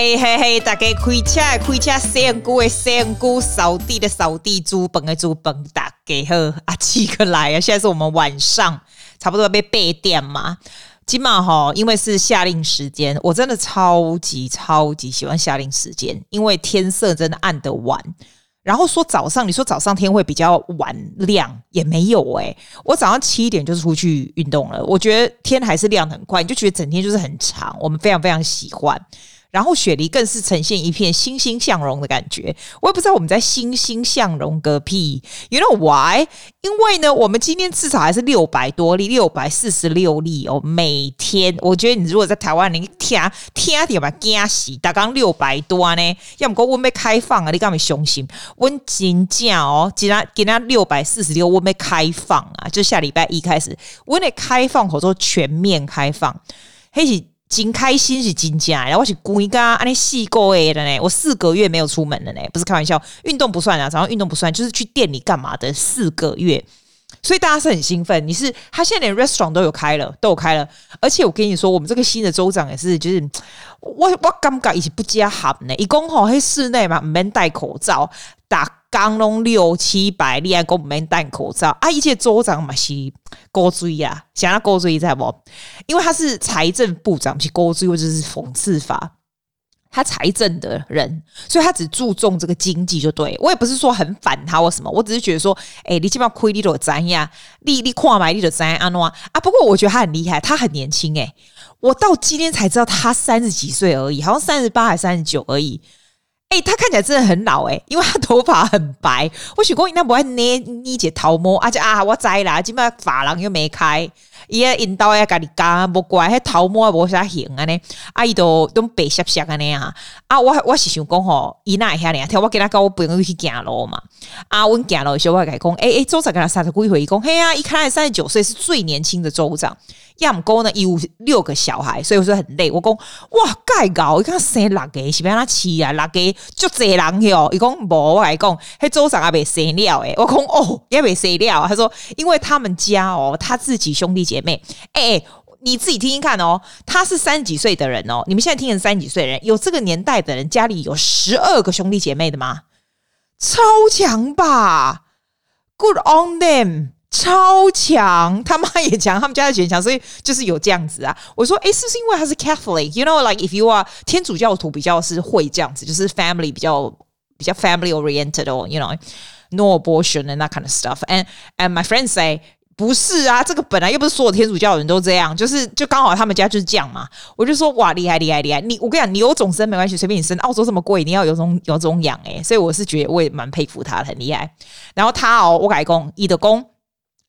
嘿嘿嘿，大家开车开车，仙姑的仙姑，扫地的扫地，煮饭的煮饭，大家好，阿七哥来啊！现在是我们晚上，差不多要被八点嘛。今晚哈，因为是夏令时间，我真的超级超级喜欢夏令时间，因为天色真的暗得晚。然后说早上，你说早上天会比较晚亮，也没有诶、我早上七点就出去运动了，我觉得天还是亮很快，你就觉得整天就是很长，我们非常非常喜欢。然后雪梨更是呈现一片欣欣向荣的感觉，我也不知道我们在欣欣向荣个屁，You know why？因为呢，我们今天至少还是六百多例，六百四十六例哦，每天。我觉得你如果在台湾，你听听点吧，惊死！大刚六百多呢，要么讲我们开放啊，你干嘛相信？我真正哦，今天今天六百四十六，我们开放啊，就下礼拜一开始，我们开放或者说全面开放，嘿。真开心是真假，然后我是故意噶，安尼四个月的呢，我四个月没有出门了呢，不是开玩笑，运动不算啊，早上运动不算，就是去店里干嘛的四个月，所以大家是很兴奋。你是他现在连 restaurant 都有开了，都有开了，而且我跟你说，我们这个新的州长也是，就是我我感觉一起不加喊呢，一共吼喺室内嘛，唔免戴口罩打。刚弄六七百例，还够没戴口罩啊！一届州长嘛是高追呀，想要高追在不？因为他是财政部长，是高追，或者是讽刺法。他财政的人，所以他只注重这个经济就对。我也不是说很反他或什么，我只是觉得说，哎、你基本上亏你都赚呀，你你跨买你都赚安诺啊。不过我觉得他很厉害，他很年轻哎，我到今天才知道他三十几岁而已，好像三十八还三十九而已。哎、欸，他看起来真的很老哎、因为他头发很白。我许过那不爱捏捏姐头毛，而且啊，我摘啦，今麦发廊又没开，伊个引导要家己干，不怪，迄头毛也无啥型啊呢，阿伊都都白涩涩安尼啊。啊，我我是想讲吼，伊那遐呢，听我跟他讲，我不用去行路嘛。啊，阮行路的时候我甲伊讲，哎、欸、哎，州长跟他三十几岁，伊讲嘿啊，伊看来三十九岁是最年轻的州长。要毋过呢伊，有六个小孩，所以我说很累。我讲哇，盖高，你看生六个，是不是他七啊？六个就这人哟。伊讲无，我来讲，迄州长还没生了诶。我讲哦，也没生了。他说，因为他们家哦，他自己兄弟姐妹，哎、欸，你自己听听看哦。他是三十几岁的人哦，你们现在听的三十几岁人，有这个年代的人家里有十二个兄弟姐妹的吗？超强吧，Good on them。超强，他妈也强，他们家的也强，所以就是有这样子啊。我说，诶，是不是因为他是 Catholic？You know，like if you are 天主教徒比较是会这样子，就是 family 比较比较 family oriented 哦，you know，no abortion and that kind of stuff。And and my friends say 不是啊，这个本来又不是所有天主教的人都这样，就是就刚好他们家就是这样嘛。我就说哇，厉害厉害厉害！你我跟你讲，你有种生没关系，随便你生。澳洲这么贵，你要有种有种养诶，所以我是觉得我也蛮佩服他，很厉害。然后他哦，我改工，你的工。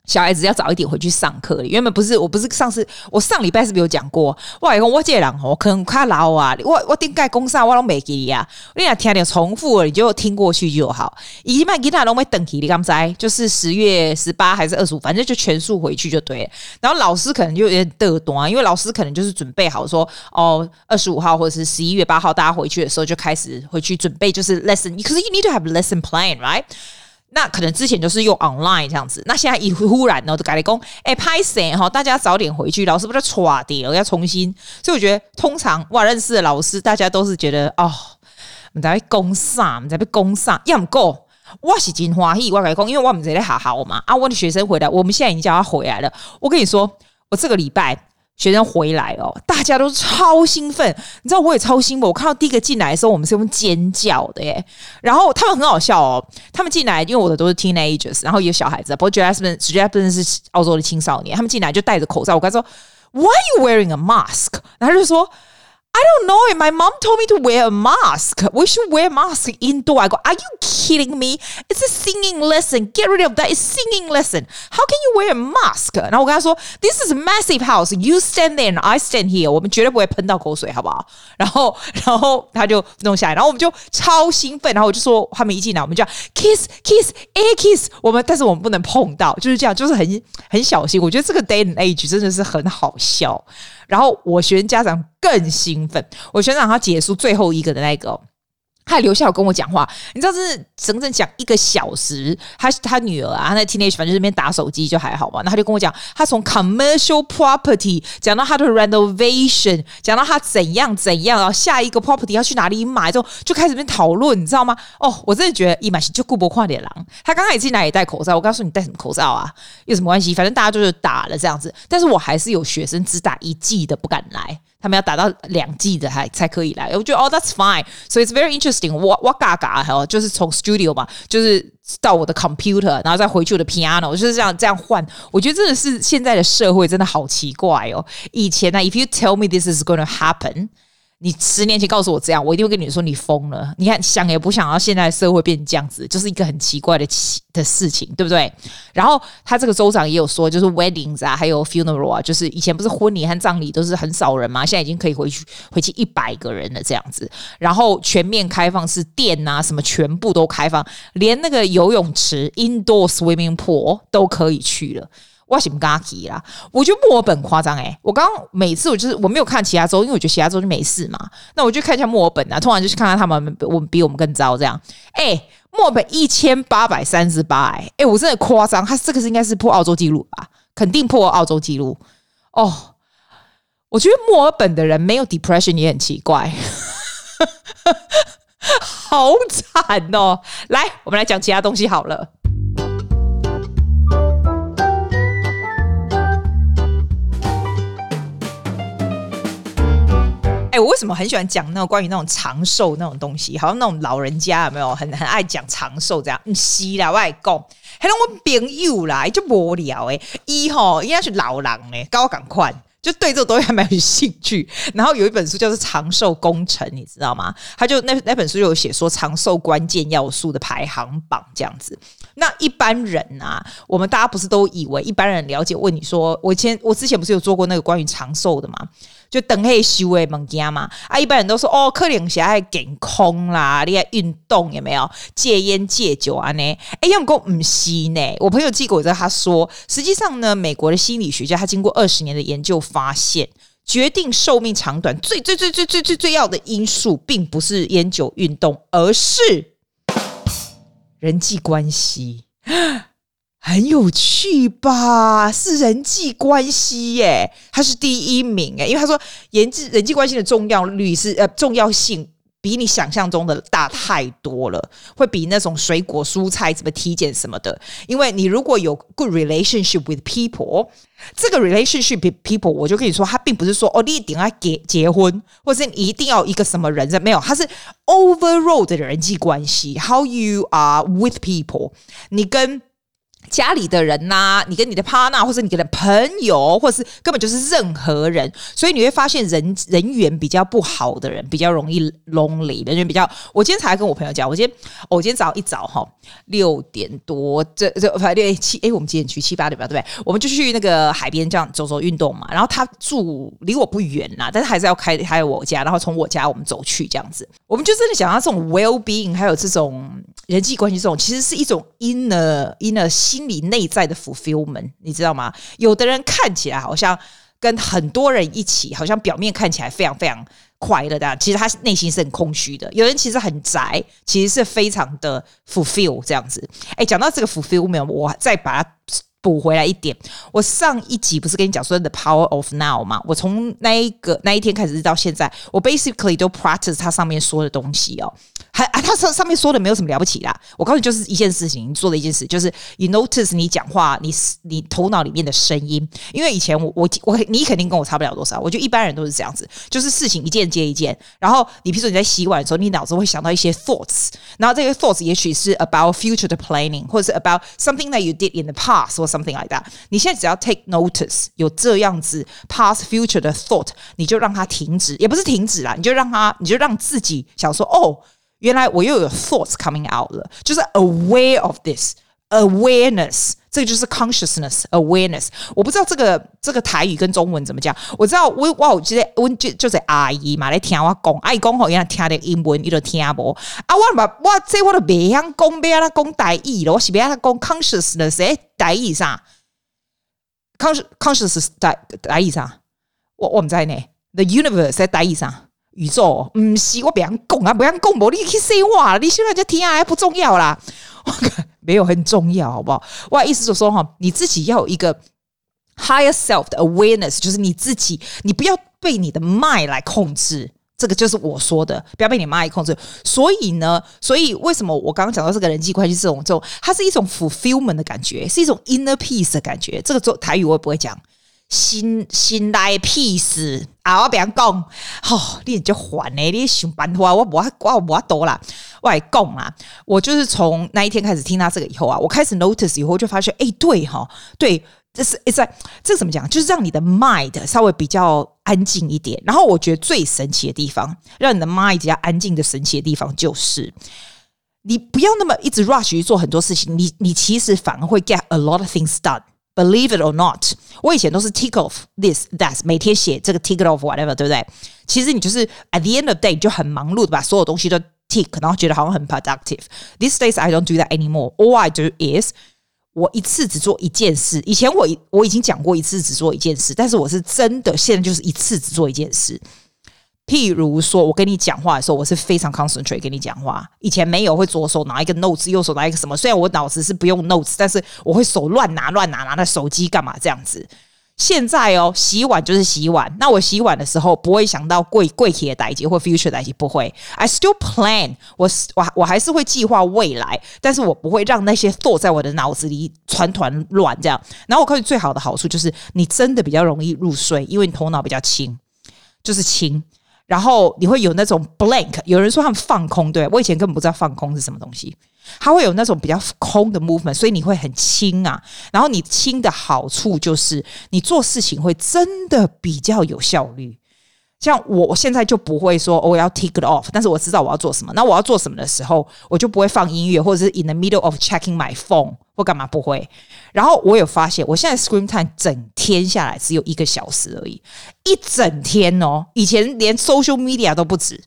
小孩子要早一点回去上课。原本不是，我不是上次，我上礼拜是不是有讲过？我讲我这个人哦，可能卡老啊，我我顶盖公上我拢没记呀。你俩听点重复了，你就听过去就好。以前其他拢没等起，你刚才就是十月十八还是二十五，反正就全数回去就对。然后老师可能就有点嘚短，因为老师可能就是准备好说，哦，二十五号或者是十一月八号大家回去的时候就开始回去准备，就是 lesson。可是 you need to have lesson plan，right？那可能之前就是用 online 这样子，那现在一忽然呢，就改了工，哎，拍谁哈？大家早点回去，老师不是错掉，要重新。所以我觉得，通常我认识的老师，大家都是觉得哦，你在被攻上，我们在被攻上，要不够，我是真欢喜，我改工，因为我们这里好好嘛。啊，我的学生回来，我们现在已经叫他回来了。我跟你说，我这个礼拜。学生回来哦，大家都超兴奋，你知道我也超兴奋。我看到第一个进来的时候，我们是用尖叫的耶。然后他们很好笑哦，他们进来，因为我的都是 teenagers，然后有小孩子，不过 Jasmine Jasmine 是澳洲的青少年，他们进来就戴着口罩。我跟他说，Why are you wearing a mask？然后他就说。I don't know it. My mom told me to wear a mask. We should wear mask indoor. I go, are you kidding me? It's a singing lesson. Get rid of that. It's singing lesson. How can you wear a mask? 然后我跟他说，This is a massive house. You stand there and I stand here. 我们绝对不会喷到口水，好不好？然后，然后他就弄下来，然后我们就超兴奋。然后我就说，他们一进来，我们就要 kiss, kiss, air kiss。我们，但是我们不能碰到，就是这样，就是很很小心。我觉得这个 day and age 真的是很好笑。 然后我学生家长更兴奋，我学生让他结束最后一个的那个，他还留下来跟我讲话，你知道，是整整讲一个小时。他他女儿啊，他在 teenage 反正这边打手机就还好嘛。那他就跟我讲，他从 commercial property 讲到他的 renovation，讲到他怎样怎样，然后下一个 property 要去哪里买，之后就开始边讨论，你知道吗？哦，我真的觉得伊玛西就顾不跨点狼。他刚刚也进来也戴口罩，我告诉你戴什么口罩啊？有什么关系？反正大家就是打了这样子，但是我还是有学生只打一剂的不敢来。他们要打到两季的还才可以来，我觉得哦，that's fine，so it's very interesting。我我嘎嘎哈，就是从 studio 嘛，就是到我的 computer，然后再回去我的 piano，就是这样这样换。我觉得真的是现在的社会真的好奇怪哦。以前呢，if you tell me this is going to happen。你十年前告诉我这样，我一定会跟你说你疯了。你看想也不想要，现在社会变成这样子，就是一个很奇怪的奇的事情，对不对？然后他这个州长也有说，就是 weddings 啊，还有 funeral 啊，就是以前不是婚礼和葬礼都是很少人嘛，现在已经可以回去回去一百个人了这样子。然后全面开放是店啊什么全部都开放，连那个游泳池 indoor swimming pool 都可以去了。我什么跟他提啦？我觉得墨尔本夸张诶，我刚每次我就是我没有看其他州，因为我觉得其他州就没事嘛。那我就看一下墨尔本啊，通常就是看看他们，我们比我们更糟这样。诶，墨尔本一千八百三十八，诶，诶，我真的夸张，他这个是应该是破澳洲纪录吧？肯定破澳洲纪录哦。我觉得墨尔本的人没有 depression 也很奇怪，好惨哦。来，我们来讲其他东西好了。我为什么很喜欢讲那种关于那种长寿那种东西？好像那种老人家有没有很很爱讲长寿这样？嗯，是啦，我爱讲，还让我朋友啦，就无聊诶，一吼应该是老狼诶，高赶快。就对这个东西还蛮有兴趣，然后有一本书叫做《长寿工程》，你知道吗？他就那那本书就有写说长寿关键要素的排行榜这样子。那一般人啊，我们大家不是都以为一般人了解？问你说，我以前我之前不是有做过那个关于长寿的吗？就等黑修诶物件嘛啊！一般人都说哦，可能是爱健康啦，你爱运动有没有？戒烟戒酒安？呢？哎，用过唔是呢？我朋友寄给我，他说，实际上呢，美国的心理学家他经过二十年的研究发现，决定寿命长短最最最最最最最要的因素，并不是烟酒运动，而是人际关系。很有趣吧？是人际关系耶，他是第一名诶，因为他说人际人际关系的重要率是呃重要性比你想象中的大太多了，会比那种水果蔬菜怎么体检什么的。因为你如果有 good relationship with people，这个 relationship with people，我就跟你说，他并不是说哦，你一定要结结婚，或是你一定要一个什么人，没有，他是 overall 的人际关系，how you are with people，你跟。家里的人呐、你跟你的 partner，或者你跟的朋友，或者是根本就是任何人，所以你会发现人人缘比较不好的人比较容易 lonely，人缘比较。我今天才跟我朋友讲，我今天我今天早上一早哈六点多，这这反正七哎，我们几点去七八点吧，对不对？我们就去那个海边这样走走运动嘛。然后他住离我不远呐，但是还是要开开我家，然后从我家我们走去这样子。我们就真的想要这种 well being，还有这种人际关系这种，其实是一种 inner inner 心理内在的 fulfillment，你知道吗？有的人看起来好像跟很多人一起，好像表面看起来非常非常快乐的，其实他内心是很空虚的。有人其实很宅，其实是非常的 fulfill 这样子。哎，讲到这个 fulfillment，我再把它。补回来一点，我上一集不是跟你讲说 The Power of Now 吗？我从那一个那一天开始到现在，我 basically 都 practice 它上面说的东西哦。还啊，它上上面说的没有什么了不起啦。我告诉你，就是一件事情，你做的一件事，就是 you notice 你讲话，你你头脑里面的声音。因为以前我我我你肯定跟我差不了多少，我觉得一般人都是这样子，就是事情一件接一件。然后你比如说你在洗碗的时候，你脑子会想到一些 thoughts，然后这个 thoughts 也许是 about future 的 planning，或者是 about something that you did in the past。something like that，你现在只要 take notice 有这样子 past future 的 thought，你就让它停止，也不是停止啦，你就让它，你就让自己想说，哦，原来我又有 thoughts coming out 了，就是 aware of this awareness，这个就是 consciousness awareness。我不知道这个这个台语跟中文怎么讲，我知道我我有记得我就就是阿姨嘛来听我讲，阿姨讲好，原来听的英文你都听不啊？我嘛我这我都别想讲，别让他讲台语了，我是别让他讲 consciousness 诶。台语上，conscious conscious 在台语上，我我们在呢，the universe 在台语上，宇宙，嗯，是我别人讲啊，别人讲，无你去说话，你现在就听啊，不重要啦，我 没有很重要，好不好？我意思就是说哈，你自己要有一个 higher self 的 awareness，就是你自己，你不要被你的 mind 来控制，这个就是我说的，不要被你 mind 控制。所以呢，所以为什么我刚刚讲到这个人际关系这种这种，它是一种 fulfillment 的感觉，是一种 inner peace 的感觉。这个做台语我也不会讲。心心内 peace 啊！我别人讲，吼、哦，你就烦呢，你想办法，我我我我多啦，我来讲啊！我就是从那一天开始听他这个以后啊，我开始 notice 以后就发现，哎、欸，对哈，对，这是 it's like 这怎么讲？就是让你的 mind 稍微比较安静一点。然后我觉得最神奇的地方，让你的 mind 比较安静的神奇的地方，就是你不要那么一直 rush 去做很多事情，你你其实反而会 get a lot of things done。Believe it or not，我以前都是 tick off this that，每天写这个 tick off whatever，对不对？其实你就是 at the end of the day 就很忙碌的把所有东西都 tick，然后觉得好像很 productive。These days I don't do that anymore. All I do is 我一次只做一件事。以前我我已经讲过一次只做一件事，但是我是真的现在就是一次只做一件事。 譬如说，我跟你讲话的时候，我是非常 concentrate 跟你讲话。以前没有会左手拿一个 notes，右手拿一个什么。虽然我脑子是不用 notes，但是我会手乱拿乱拿，拿那手机干嘛这样子。现在哦，洗碗就是洗碗。那我洗碗的时候不会想到贵贵体的代志或 future 代志，不会。I still plan，我我我还是会计划未来，但是我不会让那些坐在我的脑子里团团乱这样。然后我告诉你最好的好处就是，你真的比较容易入睡，因为你头脑比较轻，就是轻。然后你会有那种 blank，有人说他们放空，对，我以前根本不知道放空是什么东西，它会有那种比较空的 movement，所以你会很轻啊。然后你轻的好处就是你做事情会真的比较有效率。像我，我现在就不会说我要 take it off，但是我知道我要做什么。那我要做什么的时候，我就不会放音乐，或者是 in the middle of checking my phone 或干嘛不会。然后我有发现，我现在 screen time 整天下来只有一个小时而已，一整天哦。以前连 social media 都不止。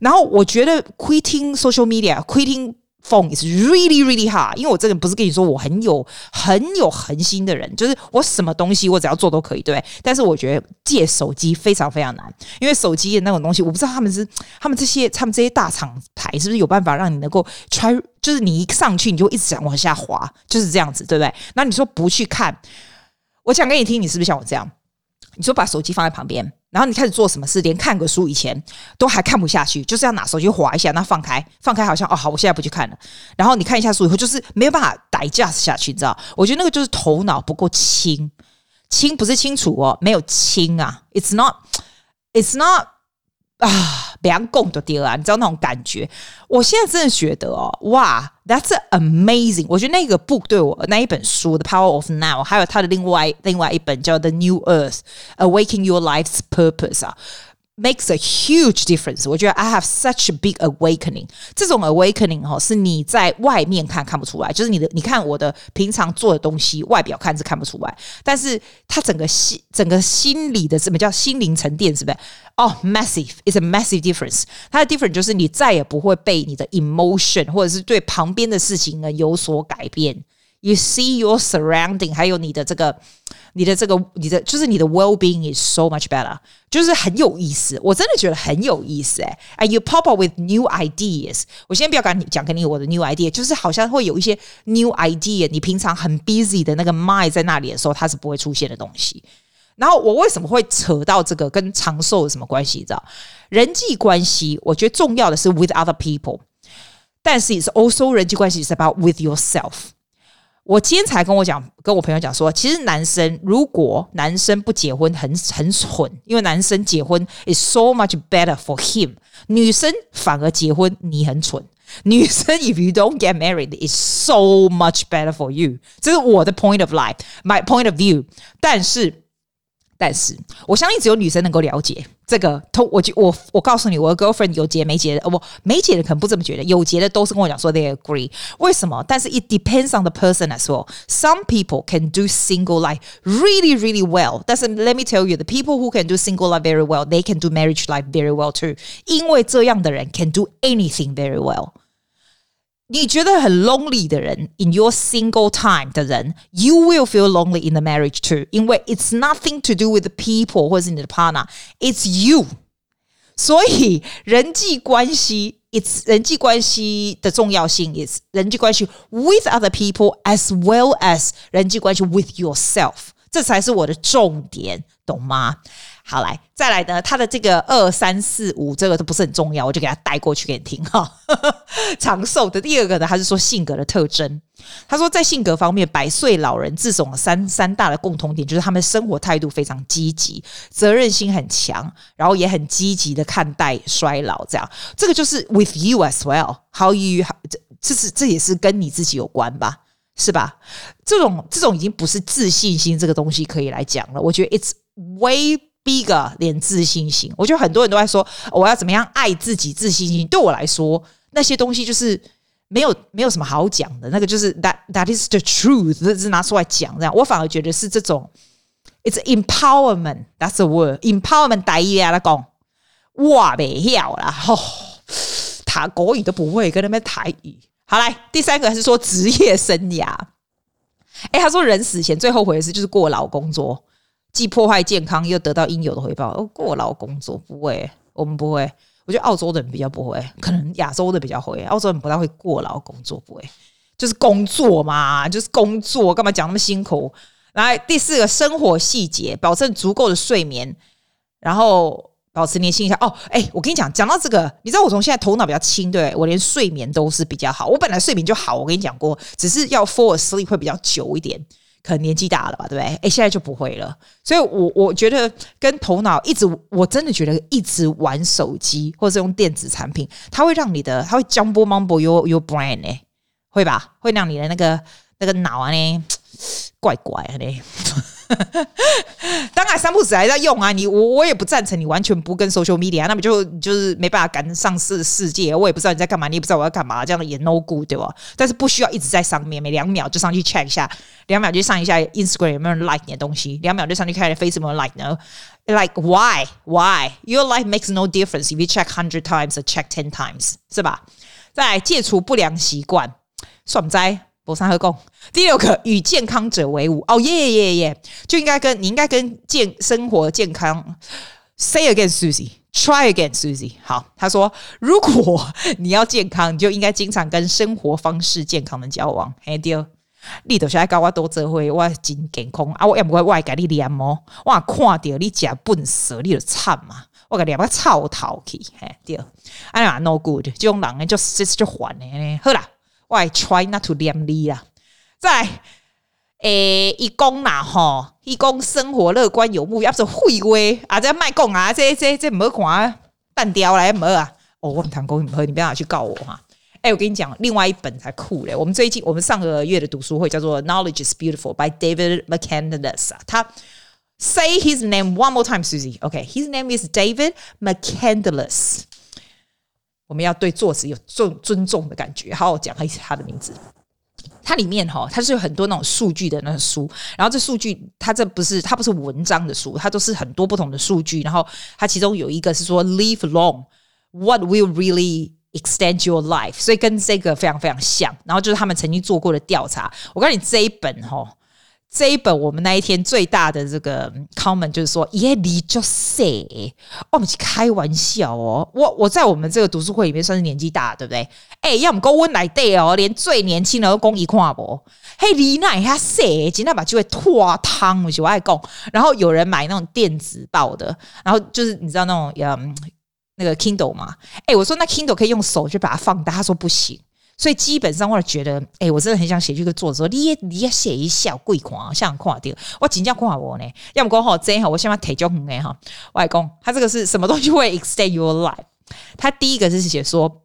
然后我觉得 quitting social media，quitting Phone is really really hard，因为我这个不是跟你说我很有很有恒心的人，就是我什么东西我只要做都可以，对不对？但是我觉得借手机非常非常难，因为手机的那种东西，我不知道他们是他们这些他们这些大厂牌是不是有办法让你能够 try，就是你一上去你就一直想往下滑，就是这样子，对不对？那你说不去看，我讲给你听，你是不是像我这样？你说把手机放在旁边。然后你开始做什么事，连看个书以前都还看不下去，就是要拿手机划一下，那放开，放开好像哦好，我现在不去看了。然后你看一下书以后，就是没有办法 digest 下去，你知道？我觉得那个就是头脑不够清，清不是清楚哦，没有清啊，it's not，it's not。啊，两共都丢啊！你知道那种感觉？我现在真的觉得哦，哇，That's amazing！我觉得那个 book 对我那一本书《的 Power of Now》，还有它的另外另外一本叫《The New Earth: Awaken Your Life's Purpose》啊。Makes a huge difference。我觉得 I have such a big awakening。这种 awakening 哈，是你在外面看看不出来，就是你的，你看我的平常做的东西，外表看是看不出来，但是它整个心，整个心理的什么叫心灵沉淀，是不是？哦、oh，massive，it's a massive difference。它的 difference 就是你再也不会被你的 emotion 或者是对旁边的事情呢有所改变。You see your surrounding，还有你的这个， 你的这个，你的就是你的 well-being is so much better，就是很有意思。我真的觉得很有意思哎。And you pop up with new ideas。我先不要跟你讲，给你我的 new idea，就是好像会有一些 new idea，你平常很 busy 的那个 mind 在那里的时候，它是不会出现的东西。然后我为什么会扯到这个跟长寿有什么关系？你知道，人际关系，我觉得重要的是 with other people，但是 it's also 人际关系 is about with yourself。 我今天才跟我讲，跟我朋友讲说，其实男生如果男生不结婚很很蠢，因为男生结婚 is so much better for him，女生反而结婚你很蠢。女生 if you don't get married is so much better for you，这是我的 point of life，my point of view，但是。但是，我相信只有女生能够了解这个。通我就我我告诉你，我的 girlfriend 有结没结的，哦不，没结的可能不这么觉得，有结的都是跟我讲说 they agree。为什么？但是 it depends on the person as well。Some people can do single life really really well。但是 let me tell you，the people who can do single life very well，they can do marriage life very well too。因为这样的人 can do anything very well。 你觉得很 lonely 的人，in your single time 的人，you will feel lonely in the marriage too，因为 it's nothing to do with the people 或者是你的 partner，it's you。 所以人际关系，it's 人际关系的重要性，is 人际关系 with other people as well as 人际关系 with yourself，这才是我的重点，懂吗？ 好，来再来呢，他的这个二三四五这个都不是很重要，我就给他带过去给你听哈。长寿的第二个呢，他是说性格的特征。他说在性格方面，百岁老人自总三三大的共同点就是他们生活态度非常积极，责任心很强，然后也很积极的看待衰老。这样，这个就是 with you as well，how you 这这是这也是跟你自己有关吧，是吧？这种这种已经不是自信心这个东西可以来讲了。我觉得 it's way。第一个连自信心，我觉得很多人都在说我要怎么样爱自己，自信心对我来说那些东西就是没有没有什么好讲的，那个就是 that that is the truth，这是拿出来讲这样。我反而觉得是这种，it's empowerment，that's the word，empowerment 大意啊，来讲，哇，没晓啦，吼、哦，他国语都不会，跟他们台语。好来，第三个是说职业生涯，哎，他说人死前最后悔的事就是过劳工作。既破坏健康，又得到应有的回报。过劳工作不会，我们不会。我觉得澳洲的人比较不会，可能亚洲的比较会。澳洲人不太会过劳工作，不会，就是工作嘛，就是工作，干嘛讲那么辛苦？来，第四个，生活细节，保证足够的睡眠，然后保持年轻一下。哦，哎，我跟你讲，讲到这个，你知道我从现在头脑比较轻，对，我连睡眠都是比较好。我本来睡眠就好，我跟你讲过，只是要 fall asleep 会比较久一点。可能年纪大了吧，对不对？哎，现在就不会了。所以我，我我觉得跟头脑一直，我真的觉得一直玩手机或者是用电子产品，它会让你的，它会 jumble mumble your your brain 呢，会吧？会让你的那个那个脑啊呢，怪怪的。当然，三不子还在用啊！你我我也不赞成你完全不跟 social media，那么就就是没办法赶上世世界。我也不知道你在干嘛，你也不知道我要干嘛，这样的也 no good，对吧？但是不需要一直在上面，每两秒就上去 check 一下，两秒就上一下 Instagram 有没有人 like 你的东西，两秒就上去看 Facebook 有没有 like 呢？Like why why your life makes no difference if you check hundred times or check ten times，是吧？再来戒除不良习惯，算不在。博山和共。第六个与健康者为伍。哦耶耶耶，就应该跟你应该跟健生活健康。Say again Susie try again Susie 好，他说如果你要健康，你就应该经常跟生活方式健康的交往。嘿对，你都是爱教我多做会，我真健康。啊！我也不会外给你念哦，我看到你吃笨蛇，你就惨嘛！我给你念个臭头去，嘿对，哎呀 no good，这种人呢就就就烦呢，好啦。我 try not to 黏你啦，再来诶，一讲啦吼，一讲生活乐观有目标，是废话啊！这卖讲啊，这这这没看单调来没啊？哦，我们谈公你不要拿去告我哈！哎，我跟你讲，另外一本才酷嘞。我们最近我们上个月的读书会叫做《Knowledge is Beautiful》by David McCandless 啊。他 say his name one more time, Susie. OK，his name is David McCandless. 我们要对作者有尊尊重的感觉，好好讲一下他的名字。它里面哈，它是有很多那种数据的那个书，然后这数据它这不是它不是文章的书，它都是很多不同的数据。然后它其中有一个是说 “Live long”，What will really extend your life？所以跟这个非常非常像。然后就是他们曾经做过的调查。我告诉你这一本哈。这一本我们那一天最大的这个 comment 就是说，耶，你就 say，我们去开玩笑哦。我我在我们这个读书会里面算是年纪大，对不对？哎，要么跟温来对哦，连最年轻的都讲一看不。嘿，你那下 say，今天把机会拖汤，我就爱讲。然后有人买那种电子报的，然后就是你知道那种嗯那个 Kindle 嘛？哎，我说那 Kindle 可以用手去把它放大，他说不行。所以基本上，我觉得，哎、我真的很想写这个作者，你也你也写一下贵狂，像看掉，我真正看我呢。要么讲好真好，我先把体重哎哈，外公，他这个是什么东西会 extend your life？他第一个是写说。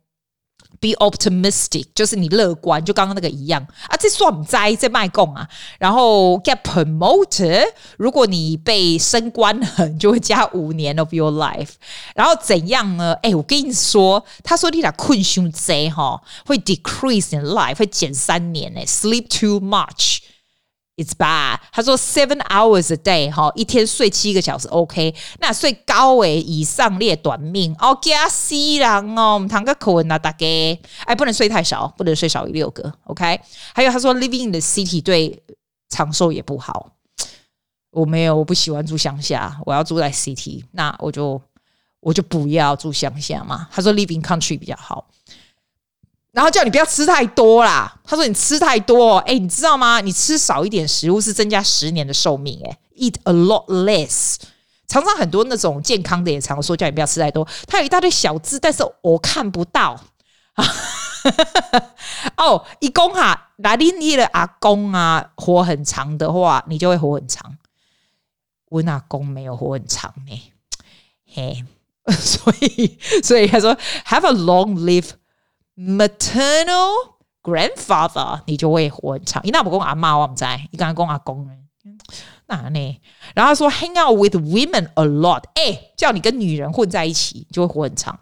Be optimistic，就是你乐观，就刚刚那个一样啊。这算灾这卖供啊。然后 get promoted，如果你被升官了，你就会加五年 of your life。然后怎样呢？哎，我跟你说，他说你俩困胸贼哈，会 decrease in life，会减三年呢。Sleep too much。It's bad。他说 seven hours a day 哈，一天睡七个小时 OK。那睡高诶以上列短命哦，加死人哦，我们谈个口吻啊，大家哎，不能睡太少，不能睡少于六个 OK。还有他说 living in the city 对长寿也不好。我没有，我不喜欢住乡下，我要住在 city。那我就我就不要住乡下嘛。他说 living country 比较好，然后叫你不要吃太多啦。他说你吃太多，哎，你知道吗？你吃少一点食物是增加十年的寿命，哎，eat a lot less。常常很多那种健康的也常说叫你不要吃太多，他有一大堆小字，但是我看不到。哦，一公哈，哪里你的阿公啊，活很长的话，你就会活很长。我阿公没有活很长呢，嘿，所以所以他说 have a long live maternal grandfather，你就会活很长。你那不公阿妈我唔知，你刚刚公阿公呢？那呢？然后他说 hang out with women a lot，哎，叫你跟女人混在一起，就会活很长。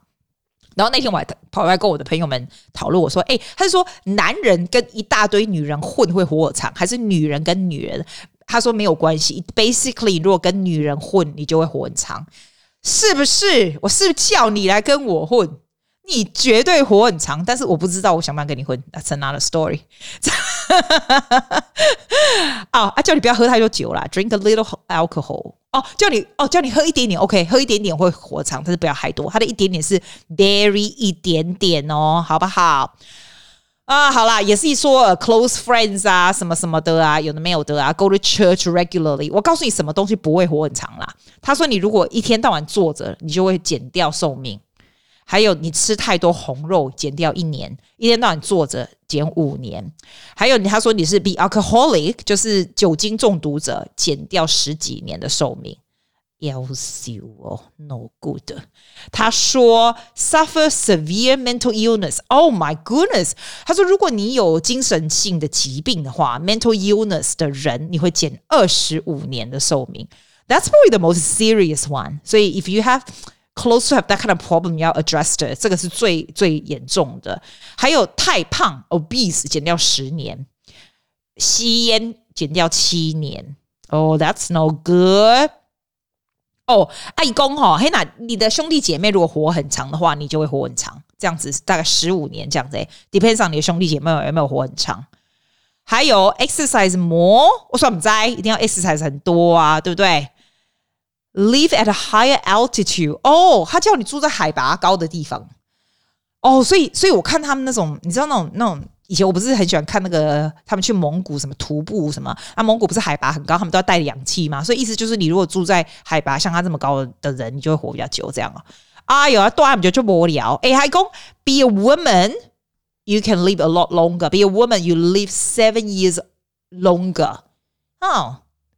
然后那天我还跑来跟我的朋友们讨论，我说：“哎，他是说男人跟一大堆女人混会活长，还是女人跟女人？”他说没有关系，basically，如果跟女人混，你就会活很长，是不是？我是不是叫你来跟我混，你绝对活很长。但是我不知道我想不想跟你混，That's another story。哦，啊，叫你不要喝太多酒啦，drink a little alcohol。哦，叫你哦，叫你喝一点点，OK，喝一点点会活长，但是不要太多。它的一点点是 very 一点点哦，好不好？啊，好啦，也是一说、close friends 啊，什么什么的啊，有的没有的啊，go to church regularly。我告诉你，什么东西不会活很长啦？他说，你如果一天到晚坐着，你就会减掉寿命。还有你吃太多红肉，减掉一年；一天到晚坐着，减五年。还有你他说你是 be alcoholic，就是酒精中毒者，减掉十几年的寿命。要死哦，no good。他说 suffer severe mental illness，oh my goodness。他说如果你有精神性的疾病的话，mental illness 的人，你会减二十五年的寿命。That's probably the most serious one。所以 if you have Close to have that kind of problem，you 要 addressed，这个是最最严重的。还有太胖，obese，减掉十年；吸烟减掉七年。Oh, that's no good。哦，阿公哈，嘿，娜你的兄弟姐妹如果活很长的话，你就会活很长。这样子大概十五年这样子。Depends on 你的兄弟姐妹有没有活很长。还有 exercise more，我说不在，一定要 exercise 很多啊，对不对？Live at a higher altitude。哦，他叫你住在海拔高的地方。哦，所以，所以我看他们那种，你知道那种那种，以前我不是很喜欢看那个他们去蒙古什么徒步什么啊？蒙古不是海拔很高，他们都要带氧气嘛。所以意思就是，你如果住在海拔像他这么高的人，你就会活比较久，这样啊。啊，有啊，多他们就就无聊。哎，还讲，Be a woman, you can live a lot longer. Be a woman, you live seven years longer. Oh,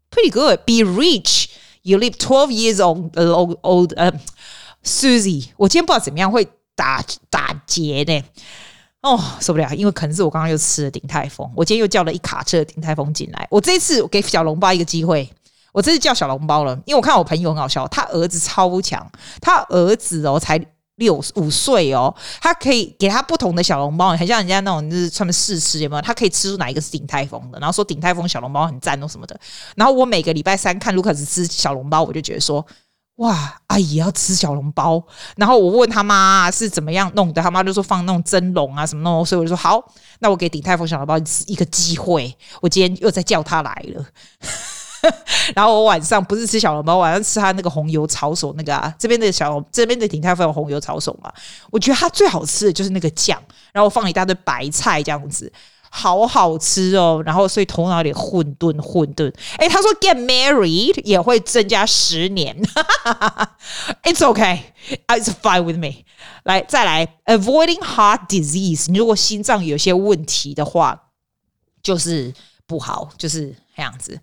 pretty good. Be rich. You live twelve years old, old, old. 呃，Susie，我今天不知道怎么样会打打结呢？哦，受不了，因为可能是我刚刚又吃了鼎泰丰，我今天又叫了一卡车的鼎泰丰进来。我这一次给小笼包一个机会，我这次叫小笼包了，因为我看我朋友很好笑，他儿子超强，他儿子哦才。六五岁哦，他可以给他不同的小笼包，很像人家那种就是专门试吃有没有？他可以吃出哪一个是鼎泰丰的，然后说鼎泰丰小笼包很赞哦什么的。然后我每个礼拜三看卢卡斯吃小笼包，我就觉得说哇，阿姨要吃小笼包。然后我问他妈是怎么样弄的，他妈就说放那种蒸笼啊什么弄，所以我就说好，那我给鼎泰丰小笼包一个机会。我今天又再叫他来了。然后我晚上不是吃小笼包，晚上吃他那个红油抄手那个啊，这边的小这边的鼎泰丰有红油抄手嘛，我觉得它最好吃的就是那个酱，然后放一大堆白菜这样子，好好吃哦。然后所以头脑有点混沌混沌。哎，他说 get married 也会增加十年，It's okay, it's fine with me。来再来，avoiding heart disease，你如果心脏有些问题的话，就是不好，就是这样子。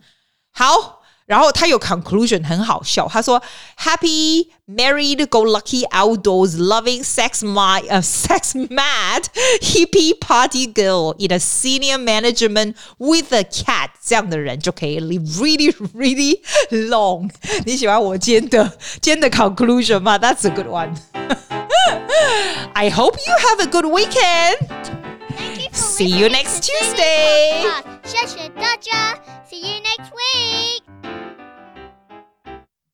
好，然后他有 conclusion 很好笑，他说：“Happy married go lucky outdoors loving sex my uh, sex mad hippie party girl in a senior management with a cat，这样的人就可以 live really really long。你喜欢我今天的今天的 conclusion 吗？That's a good one. I hope you have a good weekend. See you next Tuesday. Shasha Dodger. See you next week.